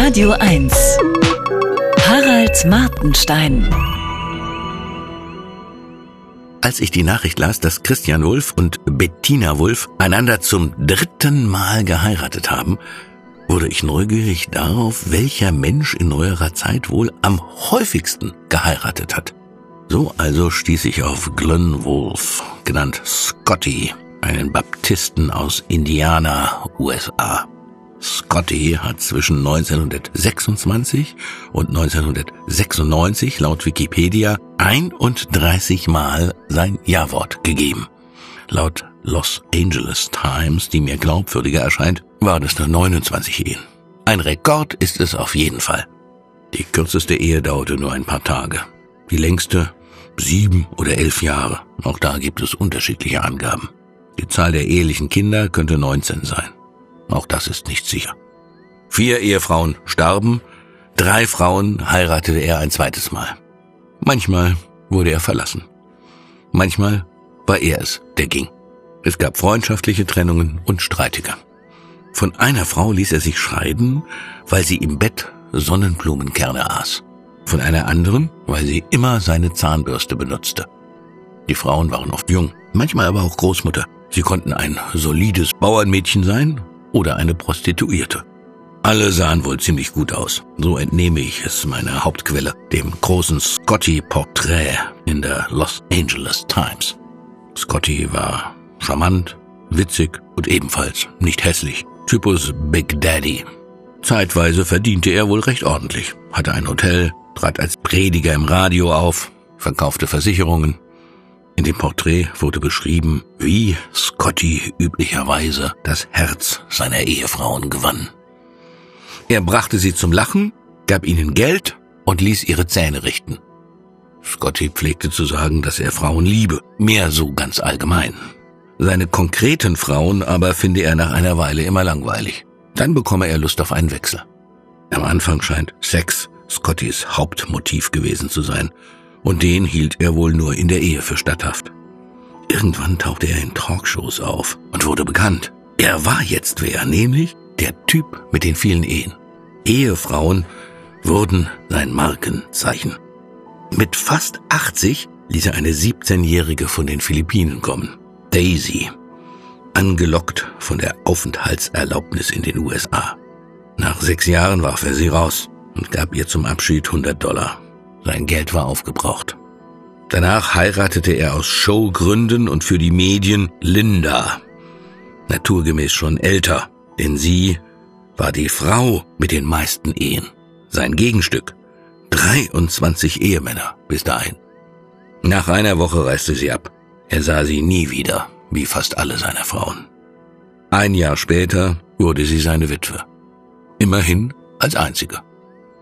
Radio 1. Harald Martenstein. Als ich die Nachricht las, dass Christian Wulff und Bettina Wulff einander zum dritten Mal geheiratet haben, wurde ich neugierig darauf, welcher Mensch in neuerer Zeit wohl am häufigsten geheiratet hat. So also stieß ich auf Glenn Wolf, genannt Scotty, einen Baptisten aus Indiana, USA. Scotty hat zwischen 1926 und 1996 laut Wikipedia 31 Mal sein Ja-Wort gegeben. Laut Los Angeles Times, die mir glaubwürdiger erscheint, war das nur 29 Ehen. Ein Rekord ist es auf jeden Fall. Die kürzeste Ehe dauerte nur ein paar Tage. Die längste sieben oder elf Jahre. Auch da gibt es unterschiedliche Angaben. Die Zahl der ehelichen Kinder könnte 19 sein. Auch das ist nicht sicher. Vier Ehefrauen starben, drei Frauen heiratete er ein zweites Mal. Manchmal wurde er verlassen. Manchmal war er es, der ging. Es gab freundschaftliche Trennungen und Streitiger. Von einer Frau ließ er sich scheiden, weil sie im Bett Sonnenblumenkerne aß. Von einer anderen, weil sie immer seine Zahnbürste benutzte. Die Frauen waren oft jung, manchmal aber auch Großmutter. Sie konnten ein solides Bauernmädchen sein oder eine Prostituierte. Alle sahen wohl ziemlich gut aus. So entnehme ich es meiner Hauptquelle, dem großen Scotty-Porträt in der Los Angeles Times. Scotty war charmant, witzig und ebenfalls nicht hässlich. Typus Big Daddy. Zeitweise verdiente er wohl recht ordentlich, hatte ein Hotel, trat als Prediger im Radio auf, verkaufte Versicherungen, in dem Porträt wurde beschrieben, wie Scotty üblicherweise das Herz seiner Ehefrauen gewann. Er brachte sie zum Lachen, gab ihnen Geld und ließ ihre Zähne richten. Scotty pflegte zu sagen, dass er Frauen liebe, mehr so ganz allgemein. Seine konkreten Frauen aber finde er nach einer Weile immer langweilig. Dann bekomme er Lust auf einen Wechsel. Am Anfang scheint Sex Scottys Hauptmotiv gewesen zu sein, und den hielt er wohl nur in der Ehe für statthaft. Irgendwann tauchte er in Talkshows auf und wurde bekannt. Er war jetzt wer, nämlich der Typ mit den vielen Ehen. Ehefrauen wurden sein Markenzeichen. Mit fast 80 ließ er eine 17-Jährige von den Philippinen kommen, Daisy, angelockt von der Aufenthaltserlaubnis in den USA. Nach sechs Jahren warf er sie raus und gab ihr zum Abschied 100 Dollar. Sein Geld war aufgebraucht. Danach heiratete er aus Showgründen und für die Medien Linda. Naturgemäß schon älter, denn sie war die Frau mit den meisten Ehen. Sein Gegenstück. 23 Ehemänner bis dahin. Nach einer Woche reiste sie ab. Er sah sie nie wieder, wie fast alle seiner Frauen. Ein Jahr später wurde sie seine Witwe. Immerhin als einzige.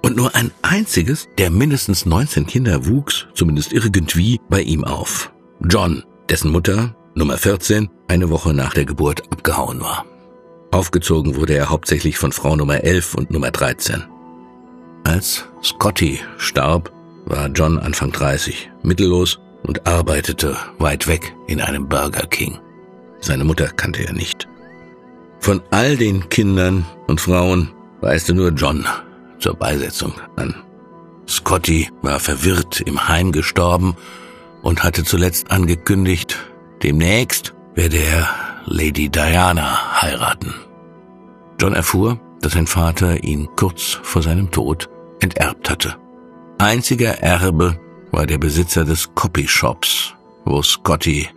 Und nur ein einziges der mindestens 19 Kinder wuchs, zumindest irgendwie, bei ihm auf. John, dessen Mutter, Nummer 14, eine Woche nach der Geburt abgehauen war. Aufgezogen wurde er hauptsächlich von Frau Nummer 11 und Nummer 13. Als Scotty starb, war John Anfang 30, mittellos und arbeitete weit weg in einem Burger King. Seine Mutter kannte er nicht. Von all den Kindern und Frauen reiste nur John zur Beisetzung an. Scotty war verwirrt im Heim gestorben und hatte zuletzt angekündigt, demnächst werde er Lady Diana heiraten. John erfuhr, dass sein Vater ihn kurz vor seinem Tod enterbt hatte. Einziger Erbe war der Besitzer des Copyshops, wo Scotty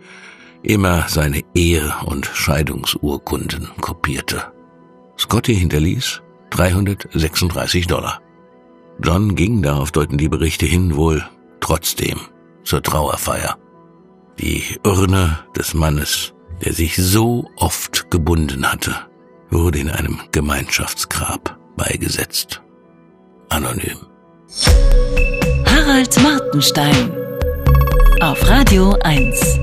immer seine Ehe- und Scheidungsurkunden kopierte. Scotty hinterließ 336 Dollar. John ging, darauf deuten die Berichte hin, wohl trotzdem zur Trauerfeier. Die Urne des Mannes, der sich so oft gebunden hatte, wurde in einem Gemeinschaftsgrab beigesetzt. Anonym. Harald Martenstein auf Radio 1.